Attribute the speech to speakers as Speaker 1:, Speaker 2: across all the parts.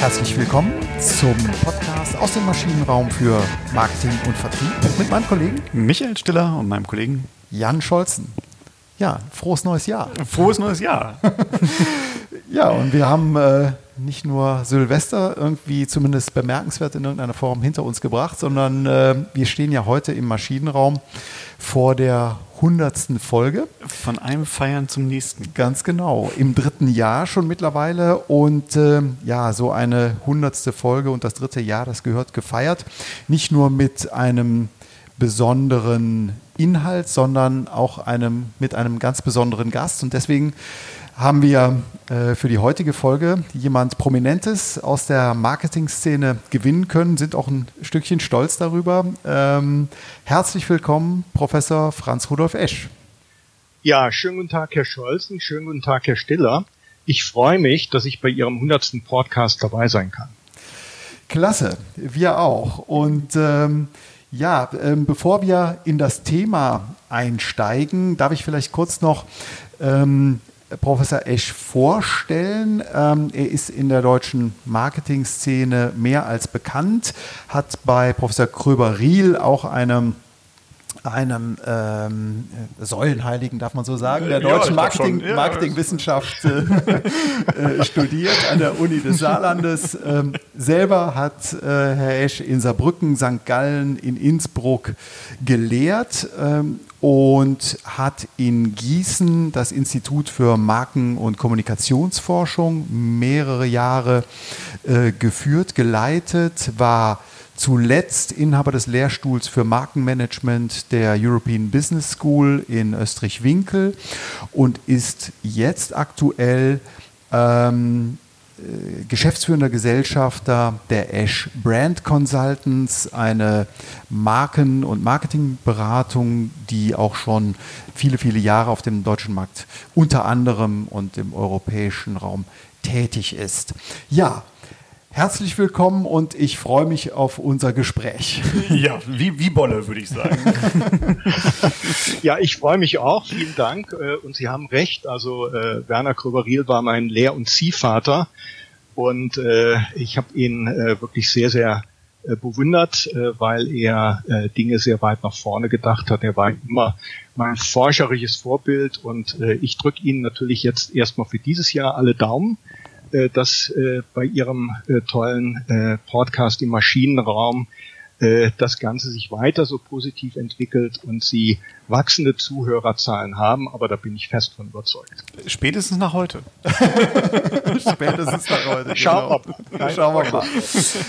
Speaker 1: Herzlich willkommen zum Podcast aus dem Maschinenraum für Marketing und Vertrieb mit meinem Kollegen
Speaker 2: Michael Stiller und meinem Kollegen
Speaker 1: Jan Scholzen. Ja, frohes neues Jahr.
Speaker 2: Frohes neues Jahr.
Speaker 1: ja, und wir haben äh, nicht nur Silvester irgendwie zumindest bemerkenswert in irgendeiner Form hinter uns gebracht, sondern äh, wir stehen ja heute im Maschinenraum vor der hundertsten Folge.
Speaker 2: Von einem Feiern zum nächsten.
Speaker 1: Ganz genau. Im dritten Jahr schon mittlerweile. Und äh, ja, so eine hundertste Folge und das dritte Jahr, das gehört gefeiert. Nicht nur mit einem besonderen Inhalt, sondern auch einem, mit einem ganz besonderen Gast. Und deswegen haben wir äh, für die heutige Folge jemand Prominentes aus der Marketing-Szene gewinnen können, sind auch ein Stückchen stolz darüber. Ähm, herzlich willkommen, Professor Franz Rudolf Esch.
Speaker 3: Ja, schönen guten Tag, Herr Scholzen, schönen guten Tag, Herr Stiller. Ich freue mich, dass ich bei Ihrem 100. Podcast dabei sein kann.
Speaker 1: Klasse, wir auch. Und ähm, ja, ähm, bevor wir in das Thema einsteigen, darf ich vielleicht kurz noch ähm, Professor Esch vorstellen. Ähm, er ist in der deutschen Marketing-Szene mehr als bekannt, hat bei Professor Kröber-Riel auch eine einem ähm, Säulenheiligen, darf man so sagen, der deutschen ja, Marketing, ja, Marketingwissenschaft äh, äh, studiert an der Uni des Saarlandes. Ähm, selber hat äh, Herr Esch in Saarbrücken, St. Gallen, in Innsbruck gelehrt ähm, und hat in Gießen das Institut für Marken- und Kommunikationsforschung mehrere Jahre äh, geführt, geleitet, war zuletzt Inhaber des Lehrstuhls für Markenmanagement der European Business School in Österreich-Winkel und ist jetzt aktuell ähm, äh, geschäftsführender Gesellschafter der Ash Brand Consultants, eine Marken- und Marketingberatung, die auch schon viele, viele Jahre auf dem deutschen Markt unter anderem und im europäischen Raum tätig ist. Ja, Herzlich willkommen und ich freue mich auf unser Gespräch.
Speaker 2: Ja, wie, wie Bolle, würde ich sagen.
Speaker 3: ja, ich freue mich auch. Vielen Dank. Äh, und Sie haben recht. Also äh, Werner Kröber-Riel war mein Lehr- und Ziehvater. Und äh, ich habe ihn äh, wirklich sehr, sehr äh, bewundert, äh, weil er äh, Dinge sehr weit nach vorne gedacht hat. Er war immer mein forscherisches Vorbild und äh, ich drücke Ihnen natürlich jetzt erstmal für dieses Jahr alle Daumen dass äh, bei Ihrem äh, tollen äh, Podcast im Maschinenraum äh, das Ganze sich weiter so positiv entwickelt und Sie wachsende Zuhörerzahlen haben, aber da bin ich fest von überzeugt.
Speaker 2: Spätestens nach heute.
Speaker 1: Spätestens nach heute.
Speaker 3: Schauen genau. wir mal.
Speaker 1: Schauen wir mal.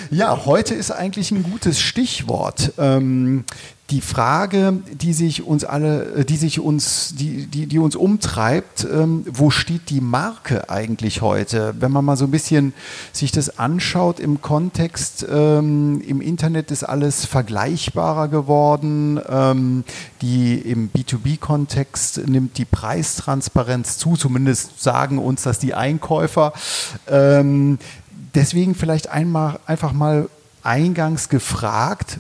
Speaker 1: Ja, heute ist eigentlich ein gutes Stichwort. Ähm, die Frage, die sich uns alle, äh, die sich uns, die, die, die uns umtreibt, ähm, wo steht die Marke eigentlich heute? Wenn man mal so ein bisschen sich das anschaut im Kontext, ähm, im Internet ist alles vergleichbarer geworden. Ähm, die im B2B-Kontext nimmt die Preistransparenz zu, zumindest sagen uns das die Einkäufer. Ähm, deswegen vielleicht einmal einfach mal eingangs gefragt,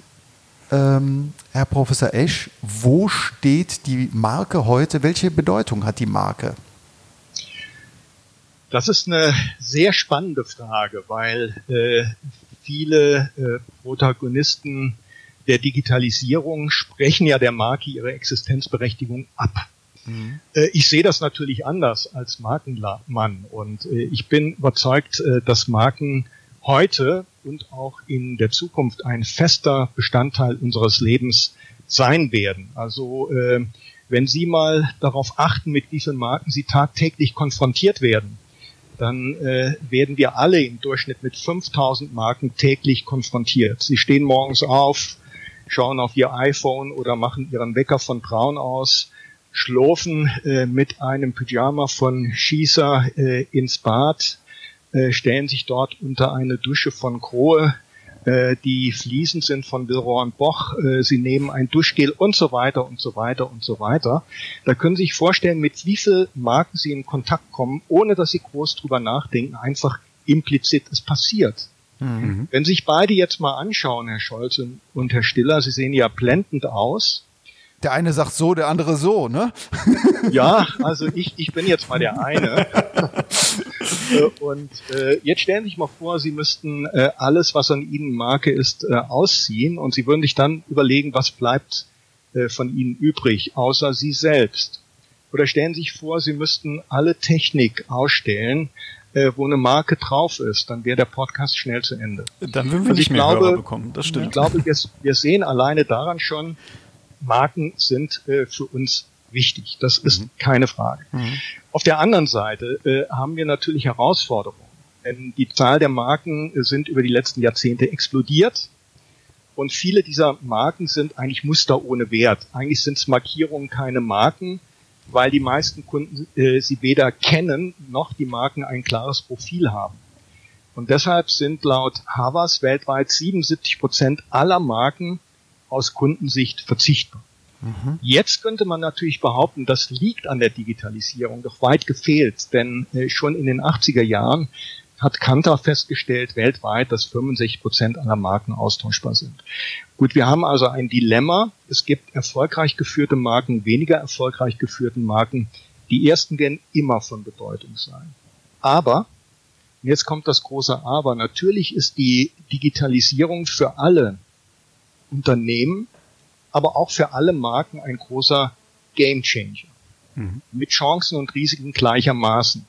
Speaker 1: ähm, Herr Professor Esch, wo steht die Marke heute? Welche Bedeutung hat die Marke?
Speaker 3: Das ist eine sehr spannende Frage, weil äh, viele äh, Protagonisten der Digitalisierung sprechen ja der Marke ihre Existenzberechtigung ab. Mhm. Äh, ich sehe das natürlich anders als Markenmann und äh, ich bin überzeugt, äh, dass Marken heute und auch in der Zukunft ein fester Bestandteil unseres Lebens sein werden. Also äh, wenn Sie mal darauf achten, mit wie vielen Marken Sie tagtäglich konfrontiert werden, dann äh, werden wir alle im Durchschnitt mit 5000 Marken täglich konfrontiert. Sie stehen morgens auf, schauen auf Ihr iPhone oder machen Ihren Wecker von Braun aus, schlurfen äh, mit einem Pyjama von Schießer äh, ins Bad, äh, stellen sich dort unter eine Dusche von Krohe, äh, die Fliesen sind von Villeroy und Boch, äh, sie nehmen ein Duschgel und so weiter und so weiter und so weiter. Da können Sie sich vorstellen, mit wie viel Marken Sie in Kontakt kommen, ohne dass Sie groß drüber nachdenken, einfach implizit es passiert. Mhm. Wenn Sie sich beide jetzt mal anschauen, Herr Scholz und Herr Stiller, Sie sehen ja blendend aus.
Speaker 1: Der eine sagt so, der andere so, ne?
Speaker 3: Ja, also ich, ich bin jetzt mal der eine. Äh, und äh, jetzt stellen Sie sich mal vor, Sie müssten äh, alles, was an Ihnen Marke ist, äh, ausziehen und Sie würden sich dann überlegen, was bleibt äh, von Ihnen übrig, außer Sie selbst. Oder stellen Sie sich vor, Sie müssten alle Technik ausstellen, äh, wo eine Marke drauf ist, dann wäre der Podcast schnell zu Ende.
Speaker 2: Dann würden wir also nicht mehr glaube, Hörer bekommen, das stimmt.
Speaker 3: Ich glaube, wir, wir sehen alleine daran schon, Marken sind äh, für uns wichtig. Das ist mhm. keine Frage. Mhm. Auf der anderen Seite äh, haben wir natürlich Herausforderungen. Denn die Zahl der Marken sind über die letzten Jahrzehnte explodiert. Und viele dieser Marken sind eigentlich Muster ohne Wert. Eigentlich sind es Markierungen, keine Marken, weil die meisten Kunden äh, sie weder kennen, noch die Marken ein klares Profil haben. Und deshalb sind laut Havas weltweit 77 Prozent aller Marken aus Kundensicht verzichtbar. Mhm. Jetzt könnte man natürlich behaupten, das liegt an der Digitalisierung, doch weit gefehlt, denn äh, schon in den 80er Jahren hat Kantar festgestellt weltweit, dass 65 Prozent aller Marken austauschbar sind. Gut, wir haben also ein Dilemma. Es gibt erfolgreich geführte Marken, weniger erfolgreich geführte Marken. Die ersten werden immer von Bedeutung sein. Aber, jetzt kommt das große Aber, natürlich ist die Digitalisierung für alle Unternehmen, aber auch für alle Marken ein großer Gamechanger. Mhm. Mit Chancen und Risiken gleichermaßen.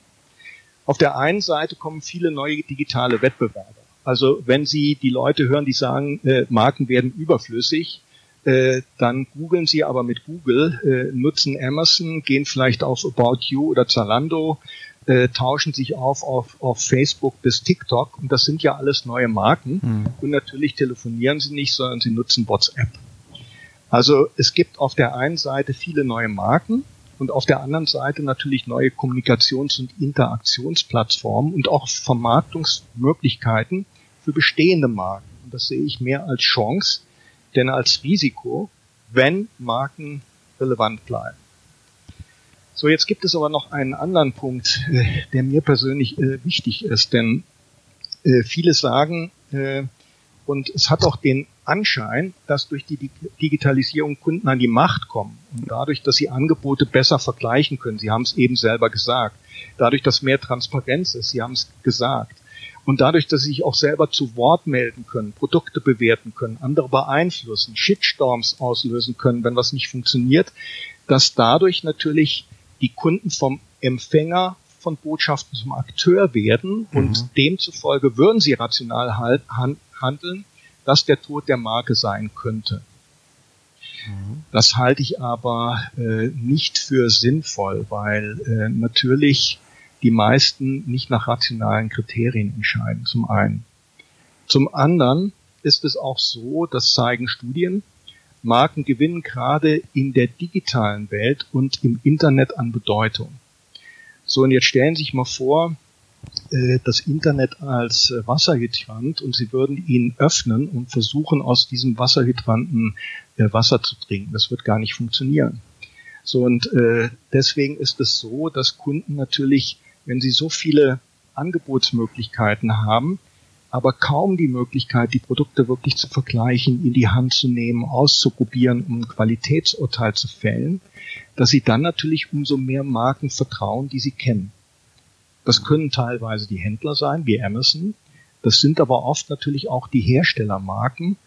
Speaker 3: Auf der einen Seite kommen viele neue digitale Wettbewerber. Also wenn Sie die Leute hören, die sagen, äh, Marken werden überflüssig, äh, dann googeln Sie aber mit Google, äh, nutzen Amazon, gehen vielleicht auf About You oder Zalando, äh, tauschen sich auf, auf auf Facebook bis TikTok und das sind ja alles neue Marken. Mhm. Und natürlich telefonieren Sie nicht, sondern Sie nutzen WhatsApp. Also es gibt auf der einen Seite viele neue Marken, und auf der anderen Seite natürlich neue Kommunikations- und Interaktionsplattformen und auch Vermarktungsmöglichkeiten für bestehende Marken. Und das sehe ich mehr als Chance, denn als Risiko, wenn Marken relevant bleiben. So, jetzt gibt es aber noch einen anderen Punkt, äh, der mir persönlich äh, wichtig ist, denn äh, viele sagen, und es hat auch den Anschein, dass durch die Digitalisierung Kunden an die Macht kommen und dadurch, dass sie Angebote besser vergleichen können. Sie haben es eben selber gesagt. Dadurch, dass mehr Transparenz ist. Sie haben es gesagt. Und dadurch, dass sie sich auch selber zu Wort melden können, Produkte bewerten können, andere beeinflussen, Shitstorms auslösen können, wenn was nicht funktioniert, dass dadurch natürlich die Kunden vom Empfänger von Botschaften zum Akteur werden und mhm. demzufolge würden sie rational halt, handeln, dass der Tod der Marke sein könnte. Das halte ich aber äh, nicht für sinnvoll, weil äh, natürlich die meisten nicht nach rationalen Kriterien entscheiden, zum einen. Zum anderen ist es auch so, das zeigen Studien, Marken gewinnen gerade in der digitalen Welt und im Internet an Bedeutung. So, und jetzt stellen Sie sich mal vor, das Internet als äh, Wasserhydrant und sie würden ihn öffnen und versuchen, aus diesem Wasserhydranten äh, Wasser zu trinken. Das wird gar nicht funktionieren. So und äh, deswegen ist es so, dass Kunden natürlich, wenn sie so viele Angebotsmöglichkeiten haben, aber kaum die Möglichkeit, die Produkte wirklich zu vergleichen, in die Hand zu nehmen, auszuprobieren, um ein Qualitätsurteil zu fällen, dass sie dann natürlich umso mehr Marken vertrauen, die sie kennen. Das können teilweise die Händler sein, wie Amazon. Das sind aber oft natürlich auch die Herstellermarken,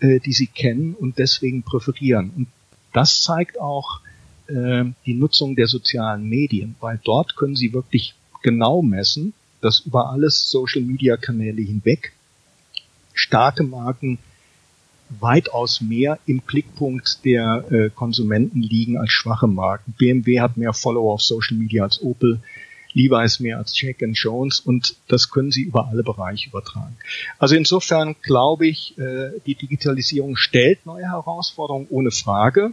Speaker 3: äh, die sie kennen und deswegen präferieren. Und das zeigt auch äh, die Nutzung der sozialen Medien, weil dort können sie wirklich genau messen, dass über alles Social-Media-Kanäle hinweg starke Marken weitaus mehr im Blickpunkt der äh, Konsumenten liegen als schwache Marken. BMW hat mehr Follower auf Social Media als Opel. Levi's mehr als Jack and Jones und das können sie über alle Bereiche übertragen. Also insofern glaube ich, äh, die Digitalisierung stellt neue Herausforderungen ohne Frage,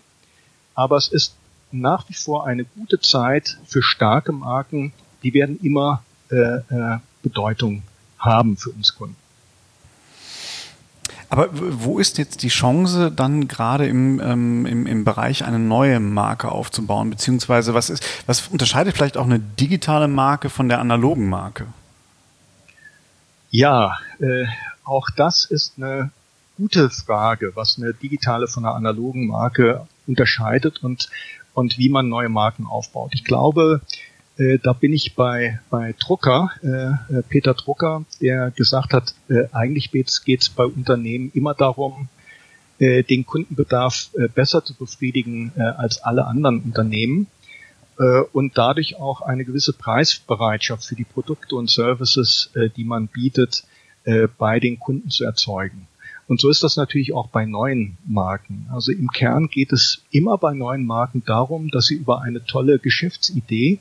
Speaker 3: aber es ist nach wie vor eine gute Zeit für starke Marken, die werden immer äh, äh, Bedeutung haben für uns Kunden.
Speaker 2: Aber wo ist jetzt die Chance, dann gerade im, ähm, im, im Bereich eine neue Marke aufzubauen? Beziehungsweise was ist, was unterscheidet vielleicht auch eine digitale Marke von der analogen Marke?
Speaker 3: Ja, äh, auch das ist eine gute Frage, was eine digitale von einer analogen Marke unterscheidet und, und wie man neue Marken aufbaut. Ich glaube, Äh, da bin ich bei, bei Drucker, äh, äh Peter Drucker, der gesagt hat, äh, eigentlich geht es bei Unternehmen immer darum, äh, den Kundenbedarf äh, besser zu befriedigen äh, als alle anderen Unternehmen äh, und dadurch auch eine gewisse Preisbereitschaft für die Produkte und Services, äh, die man bietet, äh, bei den Kunden zu erzeugen. Und so ist das natürlich auch bei neuen Marken. Also im Kern geht es immer bei neuen Marken darum, dass sie über eine tolle Geschäftsidee,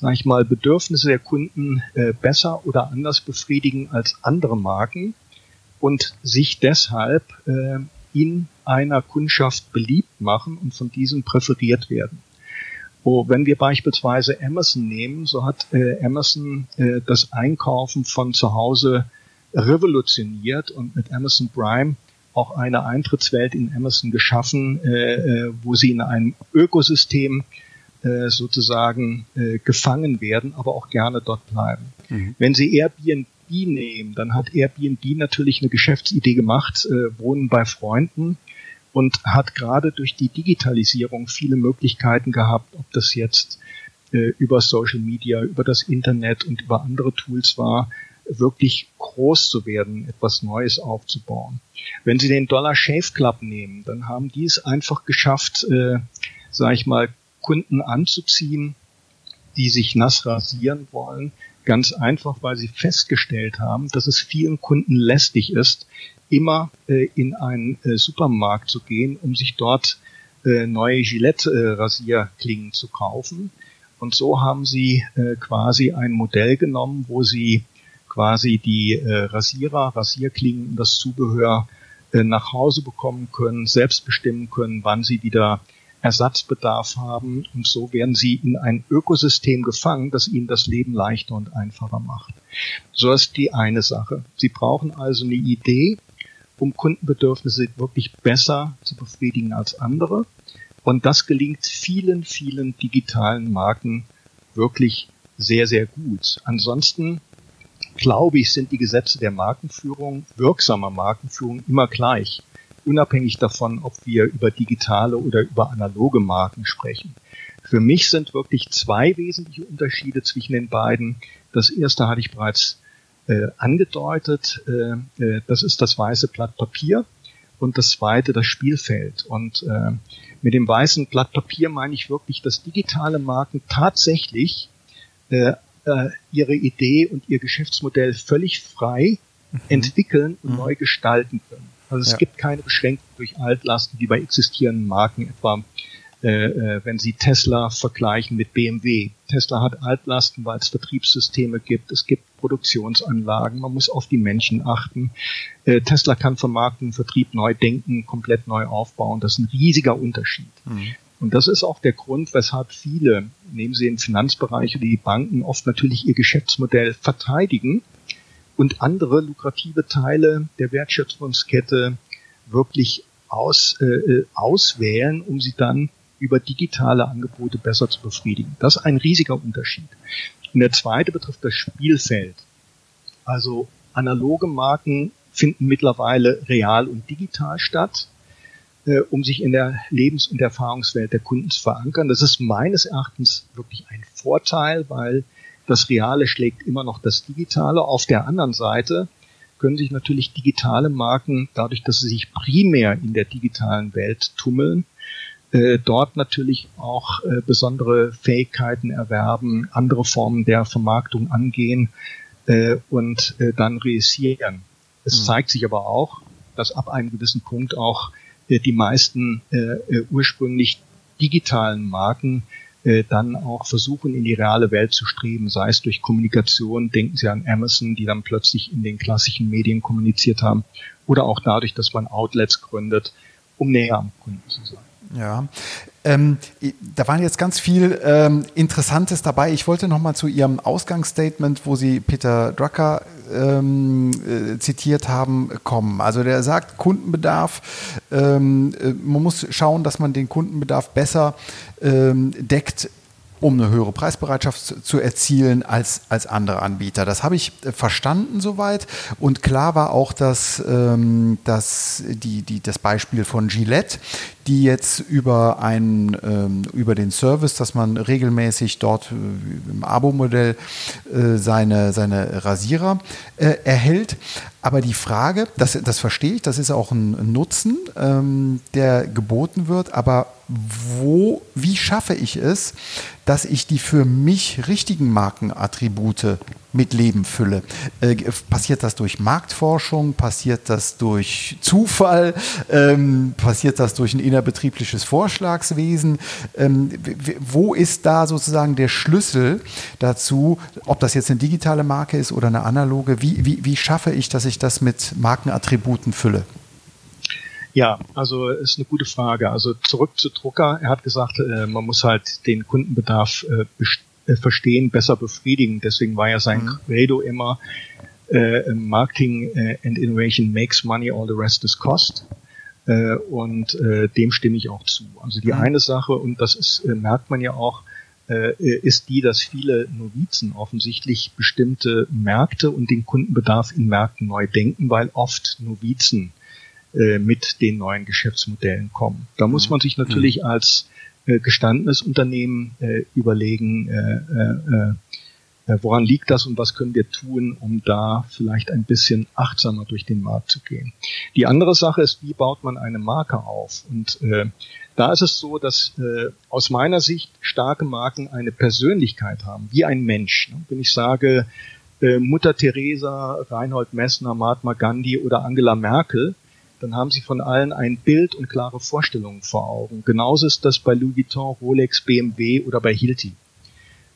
Speaker 3: sage ich mal, Bedürfnisse der Kunden äh, besser oder anders befriedigen als andere Marken und sich deshalb äh, in einer Kundschaft beliebt machen und von diesen präferiert werden. Oh, wenn wir beispielsweise Amazon nehmen, so hat äh, Amazon äh, das Einkaufen von zu Hause revolutioniert und mit Amazon Prime auch eine Eintrittswelt in Amazon geschaffen, äh, äh, wo sie in einem Ökosystem äh, sozusagen äh, gefangen werden, aber auch gerne dort bleiben. Mhm. Wenn Sie Airbnb nehmen, dann hat Airbnb natürlich eine Geschäftsidee gemacht, äh, Wohnen bei Freunden und hat gerade durch die Digitalisierung viele Möglichkeiten gehabt, ob das jetzt äh, über Social Media, über das Internet und über andere Tools war, wirklich groß zu werden, etwas Neues aufzubauen. Wenn Sie den Dollar Shave Club nehmen, dann haben die es einfach geschafft, äh, sage ich mal, Kunden anzuziehen, die sich nass rasieren wollen. Ganz einfach, weil sie festgestellt haben, dass es vielen Kunden lästig ist, immer äh, in einen äh, Supermarkt zu gehen, um sich dort äh, neue Gillette-Rasierklingen zu kaufen. Und so haben sie äh, quasi ein Modell genommen, wo sie quasi die äh, Rasierer, Rasierklingen und das Zubehör äh, nach Hause bekommen können, selbst bestimmen können, wann sie wieder Ersatzbedarf haben. Und so werden sie in ein Ökosystem gefangen, das ihnen das Leben leichter und einfacher macht. So ist die eine Sache. Sie brauchen also eine Idee, um Kundenbedürfnisse wirklich besser zu befriedigen als andere. Und das gelingt vielen, vielen digitalen Marken wirklich sehr, sehr gut. Ansonsten glaube ich, sind die Gesetze der Markenführung, wirksamer Markenführung immer gleich, unabhängig davon, ob wir über digitale oder über analoge Marken sprechen. Für mich sind wirklich zwei wesentliche Unterschiede zwischen den beiden. Das erste hatte ich bereits äh, angedeutet, äh, äh, das ist das weiße Blatt Papier und das zweite das Spielfeld. Und äh, mit dem weißen Blatt Papier meine ich wirklich, dass digitale Marken tatsächlich äh, äh, ihre Idee und ihr Geschäftsmodell völlig frei mhm. entwickeln und mhm. neu gestalten können. Also es ja. gibt keine Beschränkung durch Altlasten wie bei existierenden Marken, etwa äh, äh wenn Sie Tesla vergleichen mit BMW. Tesla hat Altlasten, weil es Vertriebssysteme gibt, es gibt Produktionsanlagen, man muss auf die Menschen achten. Äh, Tesla kann Vermarktung, Vertrieb neu denken, komplett neu aufbauen. Das ist ein riesiger Unterschied. Mhm. Und das ist auch der Grund, weshalb viele, nehmen Sie den Finanzbereich oder die Banken, oft natürlich ihr Geschäftsmodell verteidigen und andere lukrative Teile der Wertschöpfungskette wirklich aus, äh, äh, auswählen, um sie dann über digitale Angebote besser zu befriedigen. Das ist ein riesiger Unterschied. Und der zweite betrifft das Spielfeld. Also analoge Marken finden mittlerweile real und digital statt äh, um sich in der Lebens- und Erfahrungswelt der Kunden zu verankern. Das ist meines Erachtens wirklich ein Vorteil, weil das Reale schlägt immer noch das Digitale. Auf der anderen Seite können sich natürlich digitale Marken, dadurch, dass sie sich primär in der digitalen Welt tummeln, äh, dort natürlich auch äh, besondere Fähigkeiten erwerben, andere Formen der Vermarktung angehen äh, und äh, dann reüssieren. Es mhm. zeigt sich aber auch, dass ab einem gewissen Punkt auch äh, die meisten äh, ursprünglich digitalen Marken äh, dann auch versuchen, in die reale Welt zu streben, sei es durch Kommunikation, denken Sie an Amazon, die dann plötzlich in den klassischen Medien kommuniziert haben, oder auch dadurch, dass man Outlets gründet, um näher am Kunden zu sein.
Speaker 1: Ja, ähm, da waren jetzt ganz viel ähm, Interessantes dabei. Ich wollte noch mal zu Ihrem Ausgangsstatement, wo Sie Peter Drucker ähm, äh, zitiert haben, kommen. Also der sagt, Kundenbedarf, ähm, äh, man muss schauen, dass man den Kundenbedarf besser ähm, deckt um eine höhere Preisbereitschaft zu erzielen als, als andere Anbieter. Das habe ich äh, verstanden soweit. Und klar war auch, dass, ähm, dass die, die, das Beispiel von Gillette, die jetzt über, ein, ähm, über den Service, dass man regelmäßig dort äh, im Abo-Modell äh, seine, seine Rasierer äh, erhält. Aber die Frage, das, das verstehe ich, das ist auch ein Nutzen, ähm, der geboten wird, aber wo, wie schaffe ich es, dass ich die für mich richtigen Markenattribute mit Leben fülle? Äh, passiert das durch Marktforschung? Passiert das durch Zufall? Ähm, passiert das durch ein innerbetriebliches Vorschlagswesen? Ähm, wo ist da sozusagen der Schlüssel dazu, ob das jetzt eine digitale Marke ist oder eine analoge? Wie, wie, wie schaffe ich, dass ich das mit Markenattributen fülle?
Speaker 3: Ja, also ist eine gute Frage. Also zurück zu Drucker. Er hat gesagt, äh, man muss halt den Kundenbedarf äh, äh, verstehen, besser befriedigen. Deswegen war ja sein mhm. Credo immer äh, Marketing äh, and Innovation makes money, all the rest is cost. Äh, und äh, dem stimme ich auch zu. Also die mhm. eine Sache, und das ist, äh, merkt man ja auch, äh, ist die, dass viele Novizen offensichtlich bestimmte Märkte und den Kundenbedarf in Märkten neu denken, weil oft Novizen äh, mit den neuen Geschäftsmodellen kommen. Da muss mhm. man sich natürlich mhm. als äh, gestandenes Unternehmen äh, überlegen, äh, äh, äh, woran liegt das und was können wir tun, um da vielleicht ein bisschen achtsamer durch den Markt zu gehen. Die andere Sache ist, wie baut man eine Marke auf? Und äh, da ist es so, dass äh, aus meiner Sicht starke Marken eine Persönlichkeit haben, wie ein Mensch. Ne? Wenn ich sage, äh, Mutter Teresa, Reinhold Messner, Mahatma Gandhi oder Angela Merkel, dann haben sie von allen ein Bild und klare Vorstellungen vor Augen. Genauso ist das bei Louis Vuitton, Rolex, BMW oder bei Hilti.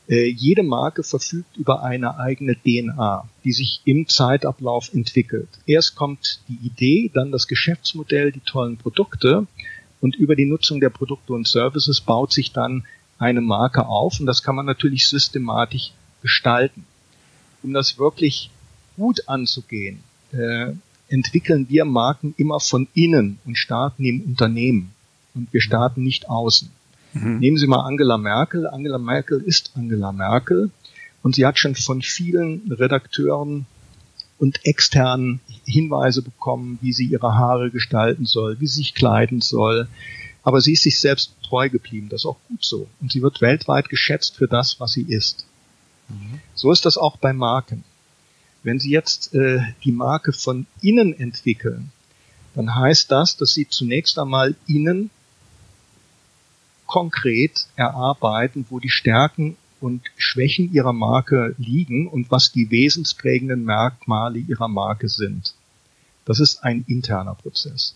Speaker 3: Äh, jede Marke verfügt über eine eigene DNA, die sich im Zeitablauf entwickelt. Erst kommt die Idee, dann das Geschäftsmodell, die tollen Produkte und über die Nutzung der Produkte und Services baut sich dann eine Marke auf und das kann man natürlich systematisch gestalten. Um das wirklich gut anzugehen, äh, entwickeln wir Marken immer von innen und starten im Unternehmen. Und wir starten nicht außen. Mhm. Nehmen Sie mal Angela Merkel. Angela Merkel ist Angela Merkel. Und sie hat schon von vielen Redakteuren und externen Hinweise bekommen, wie sie ihre Haare gestalten soll, wie sie sich kleiden soll. Aber sie ist sich selbst treu geblieben. Das ist auch gut so. Und sie wird weltweit geschätzt für das, was sie ist. Mhm. So ist das auch bei Marken. Wenn Sie jetzt äh, die Marke von innen entwickeln, dann heißt das, dass Sie zunächst einmal innen konkret erarbeiten, wo die Stärken und Schwächen Ihrer Marke liegen und was die wesensprägenden Merkmale Ihrer Marke sind. Das ist ein interner Prozess.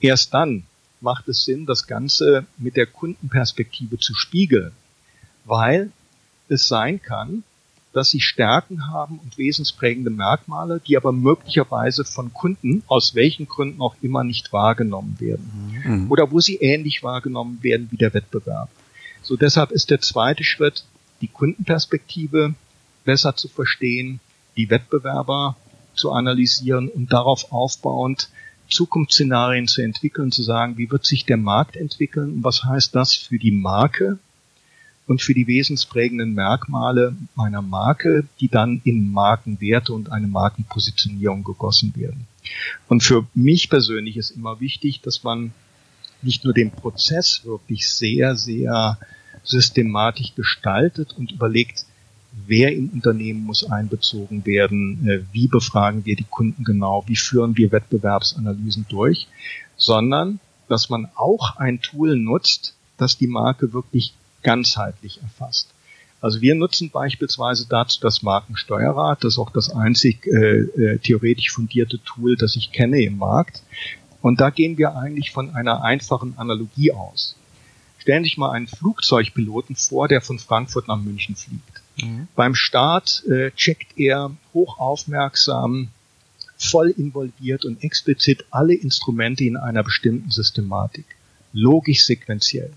Speaker 3: Erst dann macht es Sinn, das Ganze mit der Kundenperspektive zu spiegeln, weil es sein kann, dass sie Stärken haben und wesensprägende Merkmale, die aber möglicherweise von Kunden aus welchen Gründen auch immer nicht wahrgenommen werden. Mhm. Oder wo sie ähnlich wahrgenommen werden wie der Wettbewerb. So deshalb ist der zweite Schritt, die Kundenperspektive besser zu verstehen, die Wettbewerber zu analysieren und darauf aufbauend Zukunftsszenarien zu entwickeln, zu sagen, wie wird sich der Markt entwickeln, was heißt das für die Marke, und für die wesensprägenden Merkmale meiner Marke, die dann in Markenwerte und eine Markenpositionierung gegossen werden. Und für mich persönlich ist immer wichtig, dass man nicht nur den Prozess wirklich sehr, sehr systematisch gestaltet und überlegt, wer im Unternehmen muss einbezogen werden, äh, wie befragen wir die Kunden genau, wie führen wir Wettbewerbsanalysen durch, sondern dass man auch ein Tool nutzt, das die Marke wirklich ganzheitlich erfasst. Also wir nutzen beispielsweise dazu das Markensteuerrad, das ist auch das einzig äh, äh, theoretisch fundierte Tool, das ich kenne im Markt. Und da gehen wir eigentlich von einer einfachen Analogie aus. Stellen Sie sich mal einen Flugzeugpiloten vor, der von Frankfurt nach München fliegt. Mhm. Beim Start äh, checkt er hochaufmerksam, voll involviert und explizit alle Instrumente in einer bestimmten Systematik. Logisch sequenziell.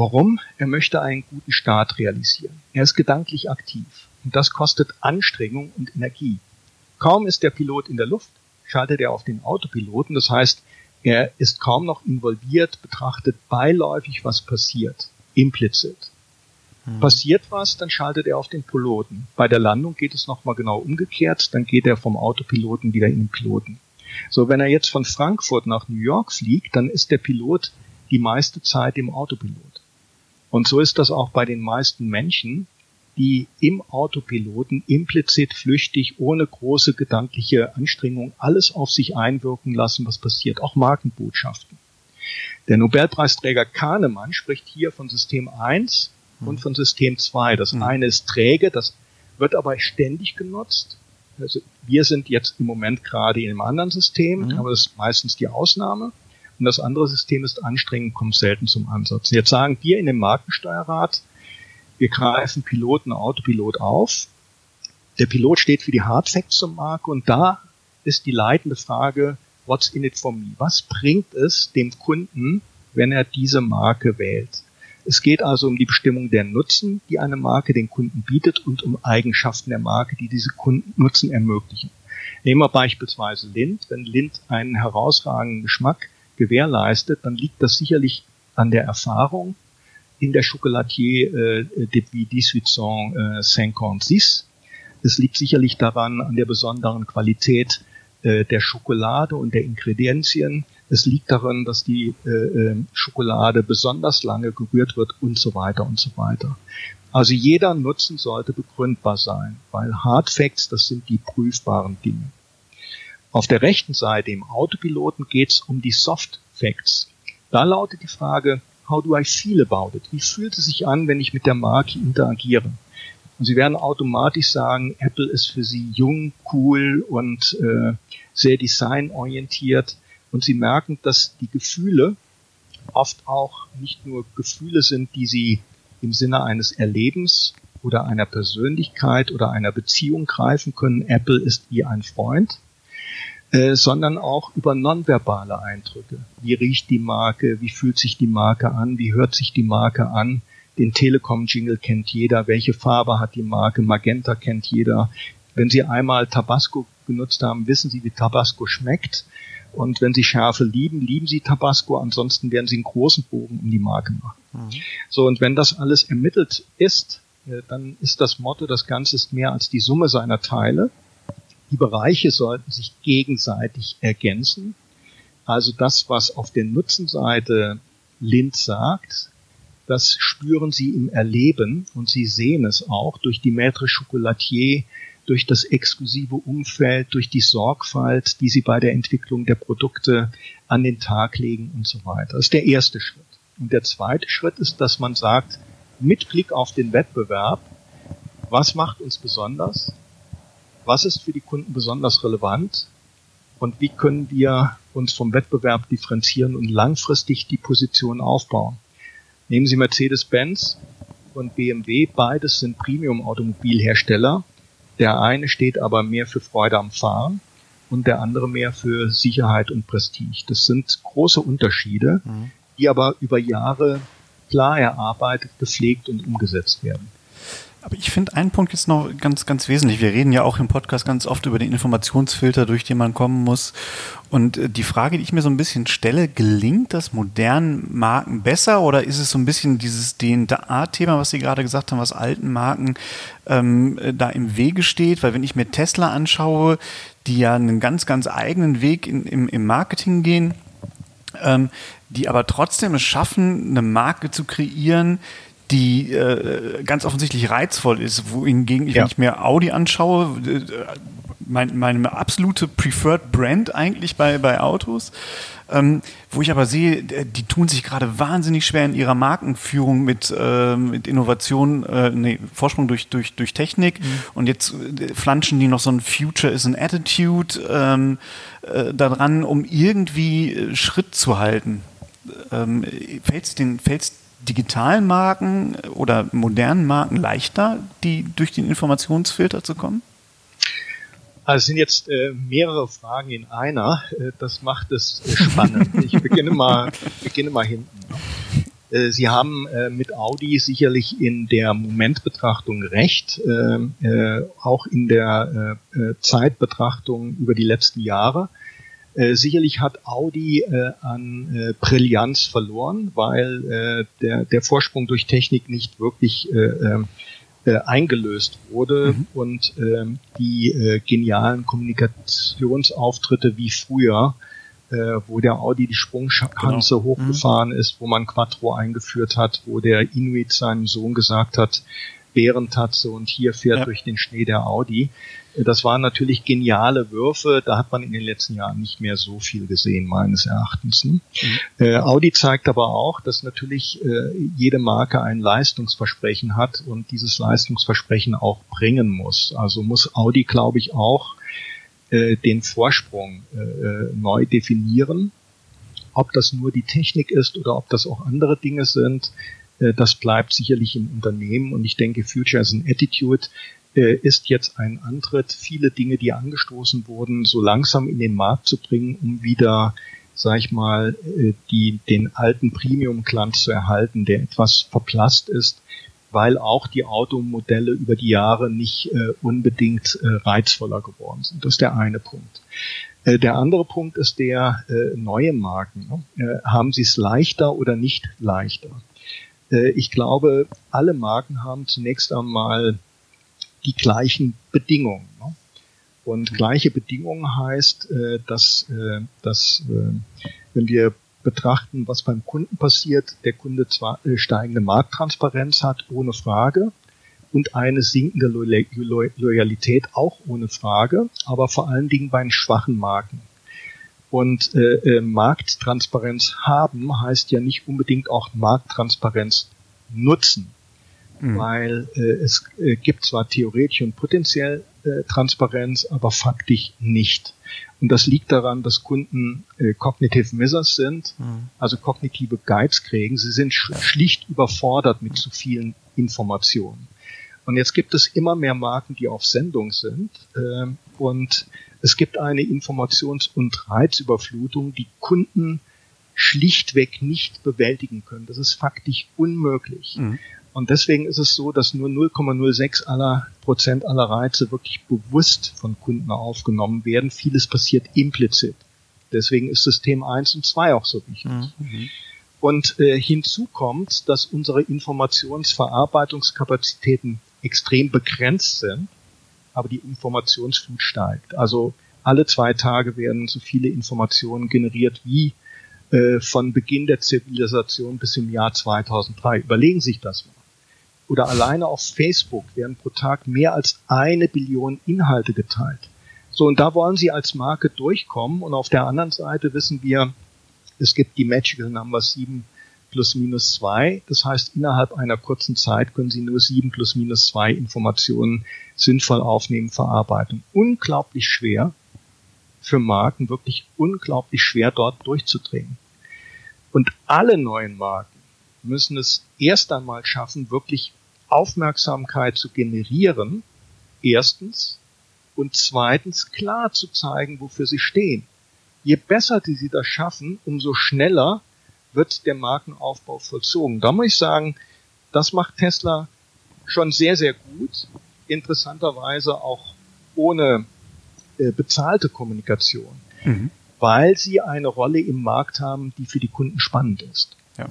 Speaker 3: Warum? Er möchte einen guten Start realisieren. Er ist gedanklich aktiv. Und das kostet Anstrengung und Energie. Kaum ist der Pilot in der Luft, schaltet er auf den Autopiloten. Das heißt, er ist kaum noch involviert, betrachtet beiläufig, was passiert. Implizit. Mhm. Passiert was, dann schaltet er auf den Piloten. Bei der Landung geht es nochmal genau umgekehrt, dann geht er vom Autopiloten wieder in den Piloten. So, wenn er jetzt von Frankfurt nach New York fliegt, dann ist der Pilot die meiste Zeit im Autopilot. Und so ist das auch bei den meisten Menschen, die im Autopiloten implizit flüchtig, ohne große gedankliche Anstrengung alles auf sich einwirken lassen, was passiert, auch Markenbotschaften. Der Nobelpreisträger Kahnemann spricht hier von System 1 und von System 2. Das mhm. eine ist träge, das wird aber ständig genutzt. Also wir sind jetzt im Moment gerade in einem anderen System, mhm. aber das ist meistens die Ausnahme. Und das andere System ist anstrengend, kommt selten zum Ansatz. Jetzt sagen wir in dem Markensteuerrat, wir greifen Piloten, Autopilot auf. Der Pilot steht für die Hard Facts zur Marke und da ist die leitende Frage, what's in it for me? Was bringt es dem Kunden, wenn er diese Marke wählt? Es geht also um die Bestimmung der Nutzen, die eine Marke den Kunden bietet und um Eigenschaften der Marke, die diese Kunden Nutzen ermöglichen. Nehmen wir beispielsweise Lind. Wenn Lind einen herausragenden Geschmack gewährleistet, dann liegt das sicherlich an der Erfahrung in der Chocolatier äh, depuis 1856. Äh, es liegt sicherlich daran an der besonderen Qualität äh, der Schokolade und der Ingredienzien. Es liegt daran, dass die äh, äh, Schokolade besonders lange gerührt wird und so weiter und so weiter. Also jeder Nutzen sollte begründbar sein, weil Hard Facts, das sind die prüfbaren Dinge. Auf der rechten Seite im Autopiloten geht es um die Soft Facts. Da lautet die Frage, how do I feel about it? Wie fühlt es sich an, wenn ich mit der Marke interagiere? Und Sie werden automatisch sagen, Apple ist für Sie jung, cool und äh, sehr designorientiert. Und Sie merken, dass die Gefühle oft auch nicht nur Gefühle sind, die Sie im Sinne eines Erlebens oder einer Persönlichkeit oder einer Beziehung greifen können. Apple ist wie ein Freund, äh, sondern auch über nonverbale Eindrücke. Wie riecht die Marke? Wie fühlt sich die Marke an? Wie hört sich die Marke an? Den Telekom-Jingle kennt jeder. Welche Farbe hat die Marke? Magenta kennt jeder. Wenn Sie einmal Tabasco genutzt haben, wissen Sie, wie Tabasco schmeckt. Und wenn Sie Schärfe lieben, lieben Sie Tabasco. Ansonsten werden Sie einen großen Bogen um die Marke machen. Mhm. So, und wenn das alles ermittelt ist, äh, dann ist das Motto, das Ganze ist mehr als die Summe seiner Teile. Die Bereiche sollten sich gegenseitig ergänzen. Also das, was auf der Nutzenseite Lind sagt, das spüren sie im Erleben und sie sehen es auch durch die Maître Chocolatier, durch das exklusive Umfeld, durch die Sorgfalt, die sie bei der Entwicklung der Produkte an den Tag legen und so weiter. Das ist der erste Schritt. Und der zweite Schritt ist, dass man sagt, mit Blick auf den Wettbewerb, was macht uns besonders? Was ist für die Kunden besonders relevant und wie können wir uns vom Wettbewerb differenzieren und langfristig die Position aufbauen. Nehmen Sie Mercedes-Benz und BMW, beides sind Premium-Automobilhersteller. Der eine steht aber mehr für Freude am Fahren und der andere mehr für Sicherheit und Prestige. Das sind große Unterschiede, mhm. die aber über Jahre klar erarbeitet, gepflegt und umgesetzt werden.
Speaker 2: Aber ich finde einen Punkt jetzt noch ganz, ganz wesentlich. Wir reden ja auch im Podcast ganz oft über den Informationsfilter, durch den man kommen muss. Und äh, die Frage, die ich mir so ein bisschen stelle, gelingt das modernen Marken besser oder ist es so ein bisschen dieses DNA-Thema, was Sie gerade gesagt haben, was alten Marken ähm, äh, da im Wege steht? Weil wenn ich mir Tesla anschaue, die ja einen ganz, ganz eigenen Weg in, im, im Marketing gehen, ähm, die aber trotzdem es schaffen, eine Marke zu kreieren, die äh, ganz offensichtlich reizvoll ist, wohingegen ich, ja. wenn ich mir Audi anschaue, äh, mein, meine absolute Preferred Brand eigentlich bei, bei Autos, ähm, wo ich aber sehe, die tun sich gerade wahnsinnig schwer in ihrer Markenführung mit, äh, mit Innovation, äh, nee, Vorsprung durch, durch, durch Technik mhm. und jetzt äh, flanschen die noch so ein Future is an Attitude ähm, äh, daran, um irgendwie äh, Schritt zu halten. Ähm, fällt es den, fällt's digitalen Marken oder modernen Marken leichter, die durch den Informationsfilter zu kommen?
Speaker 3: Also es sind jetzt äh, mehrere Fragen in einer. Äh, das macht es äh, spannend. ich beginne mal, beginne mal hinten. Äh, Sie haben äh, mit Audi sicherlich in der Momentbetrachtung recht, ähm, äh, auch in der Zeitbetrachtung über die letzten Jahre. Äh, sicherlich hat Audi äh, an äh, Brillanz verloren, weil äh, der, der Vorsprung durch Technik nicht wirklich äh, ähm, äh, eingelöst wurde mhm. und ähm, die genialen Kommunikationsauftritte wie früher, wo der Audi die Sprunghanse genau. hochgefahren mhm. ist, wo man Quattro eingeführt hat, wo der Inuit seinem Sohn gesagt hat, Bärentatze und hier fährt ja. durch den Schnee der Audi. Das waren natürlich geniale Würfe. Da hat man in den letzten Jahren nicht mehr so viel gesehen, meines Erachtens. Ne? Mhm. Äh, Audi zeigt aber auch, dass natürlich äh, jede Marke ein Leistungsversprechen hat und dieses Leistungsversprechen auch bringen muss. Also muss Audi, glaube ich, auch äh, den Vorsprung äh, äh, neu definieren. Ob das nur die Technik ist oder ob das auch andere Dinge sind, äh, das bleibt sicherlich im Unternehmen. Und ich denke, Future as an Attitude ist jetzt ein Antritt, viele Dinge, die angestoßen wurden, so langsam in den Markt zu bringen, um wieder, sag ich mal, äh, die, den alten Premium-Glanz zu erhalten, der etwas verblasst ist, weil auch die Automodelle über die Jahre nicht äh, unbedingt äh, reizvoller geworden sind. Das ist der eine Punkt. Äh, der andere Punkt ist der äh, neue Marken. Ne? Äh, haben sie es leichter oder nicht leichter? Äh, ich glaube, alle Marken haben zunächst einmal die gleichen Bedingungen. Ne? Und mhm. gleiche Bedingungen heißt, äh, dass, äh, dass äh, wenn wir betrachten, was beim Kunden passiert, der Kunde zwar äh, steigende Markttransparenz hat, ohne Frage, und eine sinkende Lo Lo Loyalität auch ohne Frage, aber vor allen Dingen bei den schwachen Marken. Und äh, äh, Markttransparenz haben heißt ja nicht unbedingt auch Markttransparenz nutzen mhm. weil äh, es äh, gibt zwar theoretisch und potenziell äh, Transparenz, aber faktisch nicht. Und das liegt daran, dass Kunden äh, cognitive Missers sind, mhm. also kognitive Guides kriegen. Sie sind sch schlicht überfordert mit zu vielen Informationen. Und jetzt gibt es immer mehr Marken, die auf Sendung sind. Äh, und es gibt eine Informations- und Reizüberflutung, die Kunden schlichtweg nicht bewältigen können. Das ist faktisch unmöglich. Mhm. Und deswegen ist es so, dass nur 0,06 aller Prozent aller Reize wirklich bewusst von Kunden aufgenommen werden. Vieles passiert implizit. Deswegen ist System 1 und 2 auch so wichtig. Mhm. Und äh, hinzu kommt, dass unsere Informationsverarbeitungskapazitäten extrem begrenzt sind, aber die Informationsflut steigt. Also alle zwei Tage werden so viele Informationen generiert wie äh, von Beginn der Zivilisation bis im Jahr 2003. Überlegen Sie sich das mal oder alleine auf Facebook werden pro Tag mehr als eine Billion Inhalte geteilt. So, und da wollen Sie als Marke durchkommen. Und auf der anderen Seite wissen wir, es gibt die Magical Number 7 plus minus 2. Das heißt, innerhalb einer kurzen Zeit können Sie nur 7 plus minus 2 Informationen sinnvoll aufnehmen, verarbeiten. Unglaublich schwer für Marken, wirklich unglaublich schwer dort durchzudringen. Und alle neuen Marken müssen es erst einmal schaffen, wirklich Aufmerksamkeit zu generieren, erstens, und zweitens klar zu zeigen, wofür sie stehen. Je besser die sie das schaffen, umso schneller wird der Markenaufbau vollzogen. Da muss ich sagen, das macht Tesla schon sehr, sehr gut. Interessanterweise auch ohne äh, bezahlte Kommunikation, mhm. weil sie eine Rolle im Markt haben, die für die Kunden spannend ist. Ja.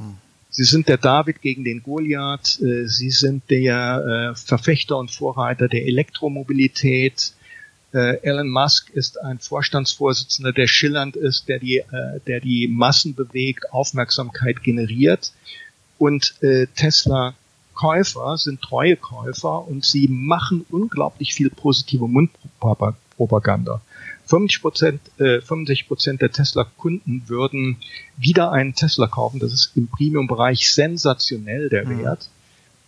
Speaker 3: Sie sind der David gegen den Goliath. Äh, Sie sind der äh, Verfechter und Vorreiter der Elektromobilität. Äh, Elon Musk ist ein Vorstandsvorsitzender, der schillernd ist, der die, der die Massen bewegt, Aufmerksamkeit generiert. Und Tesla Käufer sind treue Käufer und sie machen unglaublich viel positive Mundpropaganda. 50 Prozent, äh, 65 Prozent der Tesla-Kunden würden wieder einen Tesla kaufen. Das ist im Premium-Bereich sensationell der mhm. Wert.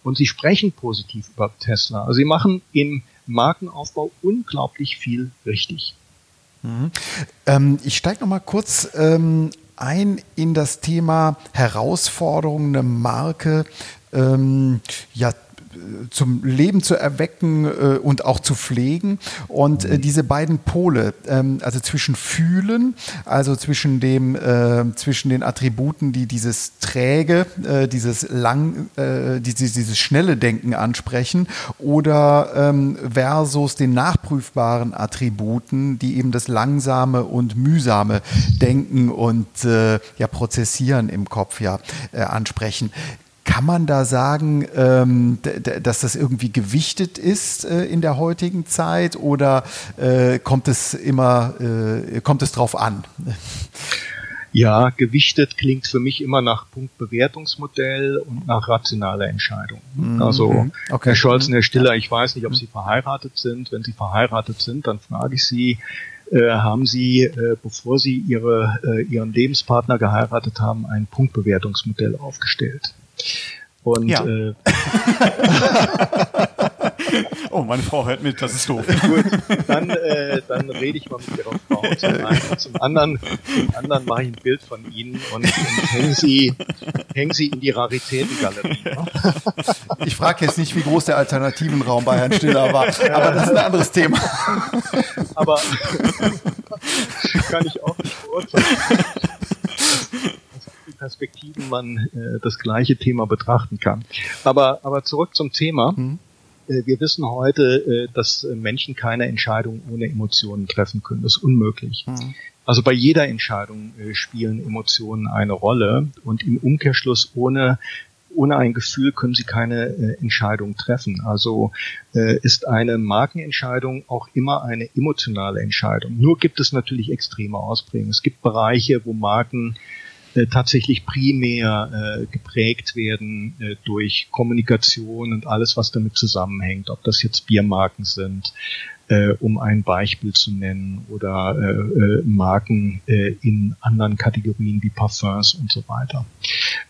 Speaker 3: Und sie sprechen positiv über Tesla. Also sie machen im Markenaufbau unglaublich viel richtig.
Speaker 1: Mhm. Ähm, ich steige noch mal kurz ähm, ein in das Thema Herausforderungen, eine Marke ähm, ja, zum Leben zu erwecken äh, und auch zu pflegen. Und äh, diese beiden Pole, ähm, also zwischen Fühlen, also zwischen dem, äh, zwischen den Attributen, die dieses träge, äh, dieses lang, äh, dieses, dieses schnelle Denken ansprechen, oder ähm, versus den nachprüfbaren Attributen, die eben das langsame und mühsame Denken und äh, ja Prozessieren im Kopf ja ansprechen kann man da sagen, ähm, dass das irgendwie gewichtet ist äh, in der heutigen Zeit oder äh, kommt es immer, äh, kommt es drauf an?
Speaker 3: Ja, gewichtet klingt für mich immer nach Punktbewertungsmodell und nach rationaler Entscheidung. Mhm. Also okay. Herr Scholz und Herr Stiller, ich weiß nicht, ob Sie verheiratet sind. Wenn Sie verheiratet sind, dann frage ich Sie, äh, haben Sie, äh, bevor Sie Ihre, äh, Ihren Lebenspartner geheiratet haben, ein Punktbewertungsmodell aufgestellt?
Speaker 2: Und ja. äh, oh, meine Frau hört mit, das ist doof.
Speaker 3: Gut, dann, äh, dann rede ich mal mit Ihrer Frau. Zum einen, zum anderen, zum anderen mache ich ein Bild von Ihnen und, und hängen Sie, hängen Sie in die Raritätengalerie.
Speaker 1: Ich frage jetzt nicht, wie groß der Alternativenraum bei Herrn Stiller war, aber das ist ein anderes Thema.
Speaker 3: Aber kann ich auch nicht beurteilen. Perspektiven man äh, das gleiche Thema betrachten kann. Aber, aber zurück zum Thema. Mhm. Äh, wir wissen heute, äh, dass Menschen keine Entscheidung ohne Emotionen treffen können. Das ist unmöglich. Mhm. Also bei jeder Entscheidung äh, spielen Emotionen eine Rolle und im Umkehrschluss ohne ohne ein Gefühl können sie keine äh, Entscheidung treffen. Also äh, ist eine Markenentscheidung auch immer eine emotionale Entscheidung. Nur gibt es natürlich extreme Ausprägungen. Es gibt Bereiche, wo Marken äh, tatsächlich primär äh, geprägt werden äh, durch Kommunikation und alles, was damit zusammenhängt, ob das jetzt Biermarken sind, äh, um ein Beispiel zu nennen, oder äh, äh, Marken äh, in anderen Kategorien wie Parfums und so weiter.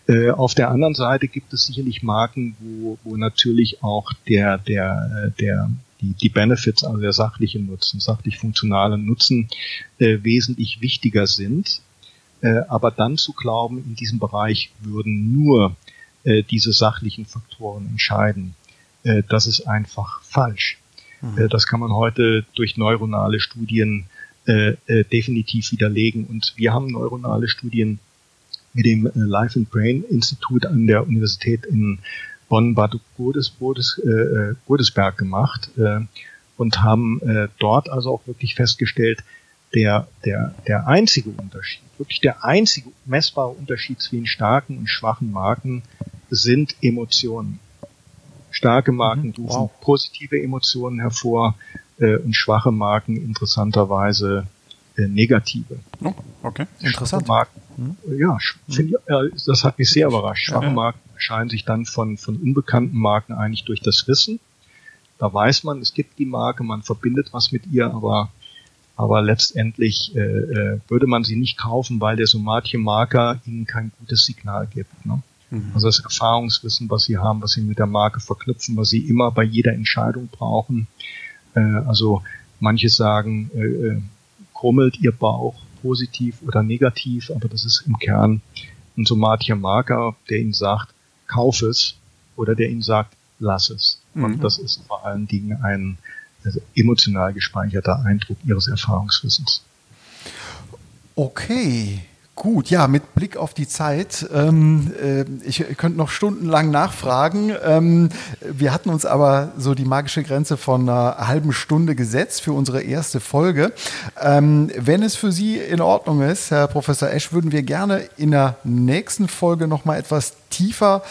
Speaker 3: Äh, auf der anderen Seite gibt es sicherlich Marken, wo, wo natürlich auch der, der, äh, der die, die Benefits, also der sachliche Nutzen, sachlich funktionale Nutzen äh, wesentlich wichtiger sind aber dann zu glauben, in diesem Bereich würden nur äh, diese sachlichen Faktoren entscheiden, äh, das ist einfach falsch. Mhm. Äh, das kann man heute durch neuronale Studien äh, äh, definitiv widerlegen. Und wir haben neuronale Studien mit dem äh, Life and Brain Institut an der Universität in Bonn-Bad Godesberg gemacht äh, und haben äh, dort also auch wirklich festgestellt, der, der, der einzige Unterschied, wirklich der einzige messbare Unterschied zwischen starken und schwachen Marken sind Emotionen. Starke Marken mhm, rufen wow. positive Emotionen hervor äh, und schwache Marken interessanterweise äh, negative.
Speaker 1: Oh, okay, interessant.
Speaker 3: Marken, mhm. Ja, find, äh, das hat mich sehr überrascht. Schwache ja. Marken scheinen sich dann von, von unbekannten Marken eigentlich durch das Wissen. Da weiß man, es gibt die Marke, man verbindet was mit ihr, aber aber letztendlich äh, äh, würde man sie nicht kaufen, weil der somatische Marker ihnen kein gutes Signal gibt. Ne? Mhm. Also das Erfahrungswissen, was sie haben, was sie mit der Marke verknüpfen, was sie immer bei jeder Entscheidung brauchen. Äh, also manche sagen, äh, äh krummelt ihr Bauch positiv oder negativ, aber das ist im Kern ein somatischer Marker, der ihnen sagt, kauf es oder der ihnen sagt, lass es. Mhm. Und das ist vor allen Dingen ein emotional gespeicherter Eindruck ihres Erfahrungswissens.
Speaker 1: Okay. Gut, ja, mit Blick auf die Zeit, ähm, äh, ich könnte noch stundenlang nachfragen. Ähm, wir hatten uns aber so die magische Grenze von einer halben Stunde gesetzt für unsere erste Folge. Ähm, wenn es für Sie in Ordnung ist, Herr Professor Esch, würden wir gerne in der nächsten Folge noch mal etwas tiefer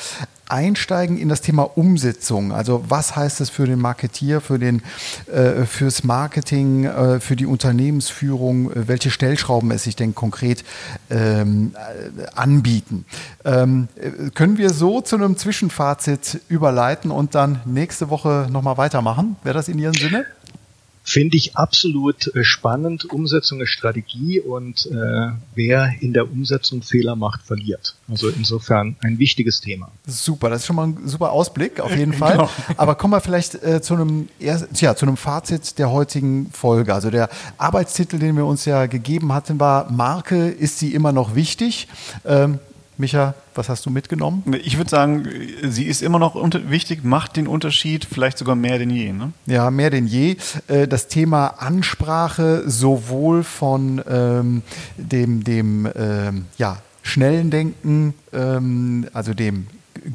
Speaker 1: einsteigen in das Thema Umsetzung. Also was heißt das für den Marketier, für den, äh, fürs Marketing, äh, für die Unternehmensführung, äh, welche Stellschrauben es sich denn konkret ähm, äh, anbieten. Ähm, äh, können wir so zu einem Zwischenfazit überleiten und dann nächste Woche nochmal weitermachen? Wäre das in Ihrem Sinne?
Speaker 3: Finde ich absolut äh, spannend. Umsetzung ist Strategie und äh, wer in der Umsetzung Fehler macht, verliert. Also insofern ein wichtiges Thema.
Speaker 1: Super, das ist schon mal ein super Ausblick, auf jeden Fall. genau. Aber kommen wir vielleicht äh, zu einem ja, zu einem Fazit der heutigen Folge. Also der Arbeitstitel, den wir uns ja gegeben hatten, war Marke, ist sie immer noch wichtig? Ähm, Micha, was hast du mitgenommen?
Speaker 2: Ich würde sagen, sie ist immer noch wichtig, macht den Unterschied, vielleicht sogar mehr denn je. Ne?
Speaker 1: Ja, mehr denn je. Äh, das Thema Ansprache sowohl von ähm, dem, dem ähm, ja, schnellen Denken, ähm, also dem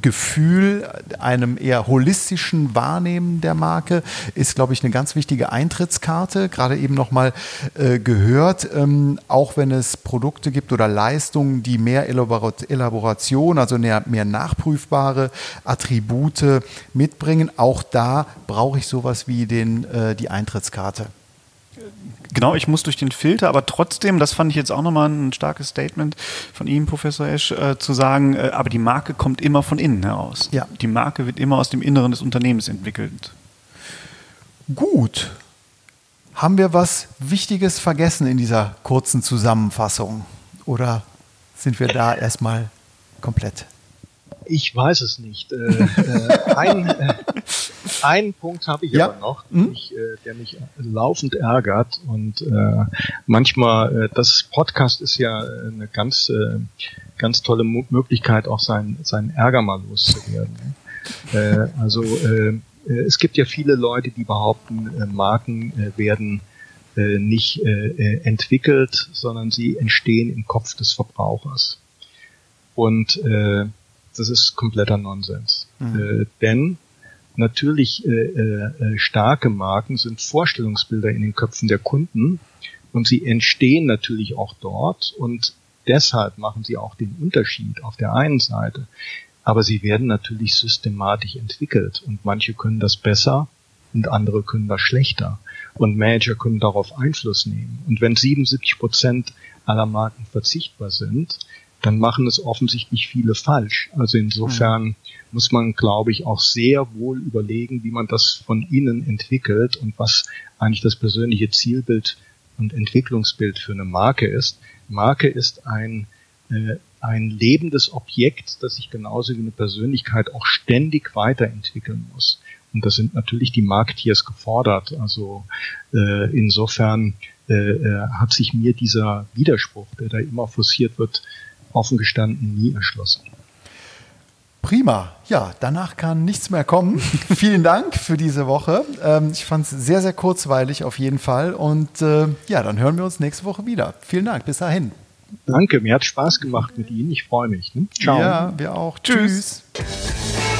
Speaker 1: Gefühl, einem eher holistischen Wahrnehmen der Marke ist, glaube ich, eine ganz wichtige Eintrittskarte. Gerade eben nochmal äh, gehört, ähm, auch wenn es Produkte gibt oder Leistungen, die mehr Elaboration, also mehr, mehr nachprüfbare Attribute mitbringen, auch da brauche ich sowas wie den, äh, die Eintrittskarte.
Speaker 2: Genau, ich muss durch den Filter, aber trotzdem, das fand ich jetzt auch nochmal ein starkes Statement von Ihnen, Professor Esch, äh, zu sagen, äh, aber die Marke kommt immer von innen heraus. Ja. Die Marke wird immer aus dem Inneren des Unternehmens entwickelt.
Speaker 1: Gut. Haben wir was Wichtiges vergessen in dieser kurzen Zusammenfassung? Oder sind wir da erstmal komplett?
Speaker 3: Ich weiß es nicht. Äh, äh, ein, äh, einen Punkt habe ich ja. aber noch, mhm. mich, äh, der mich laufend ärgert und äh, manchmal, äh, das Podcast ist ja eine ganz, äh, ganz tolle Mo Möglichkeit, auch seinen, seinen Ärger mal loszuwerden. äh, also äh, äh, es gibt ja viele Leute, die behaupten, äh, Marken äh, werden äh, nicht äh, äh entwickelt, sondern sie entstehen im Kopf des Verbrauchers. Und äh, das ist kompletter Nonsens. Mhm. Äh, denn natürlich äh, äh, starke Marken sind Vorstellungsbilder in den Köpfen der Kunden und sie entstehen natürlich auch dort und deshalb machen sie auch den Unterschied auf der einen Seite. Aber sie werden natürlich systematisch entwickelt und manche können das besser und andere können das schlechter. Und Manager können darauf Einfluss nehmen. Und wenn 77 Prozent aller Marken verzichtbar sind, dann machen es offensichtlich viele falsch. Also insofern mhm. muss man, glaube ich, auch sehr wohl überlegen, wie man das von innen entwickelt und was eigentlich das persönliche Zielbild und Entwicklungsbild für eine Marke ist. Marke ist ein, äh, ein lebendes Objekt, das sich genauso wie eine Persönlichkeit auch ständig weiterentwickeln muss. Und da sind natürlich die Marketeers gefordert. Also äh, insofern äh, äh hat sich mir dieser Widerspruch, der da immer forciert wird, offen gestanden nie erschlossen.
Speaker 1: Prima. Ja, danach kann nichts mehr kommen. Vielen Dank für diese Woche. Ähm, ich fand es sehr, sehr kurzweilig auf jeden Fall. Und äh, ja, dann hören wir uns nächste Woche wieder. Vielen Dank. Bis dahin.
Speaker 3: Danke, mir hat Spaß gemacht mit Ihnen. Ich freue mich. Ne?
Speaker 1: Ciao. Ja, wir auch. Tschüss. Tschüss.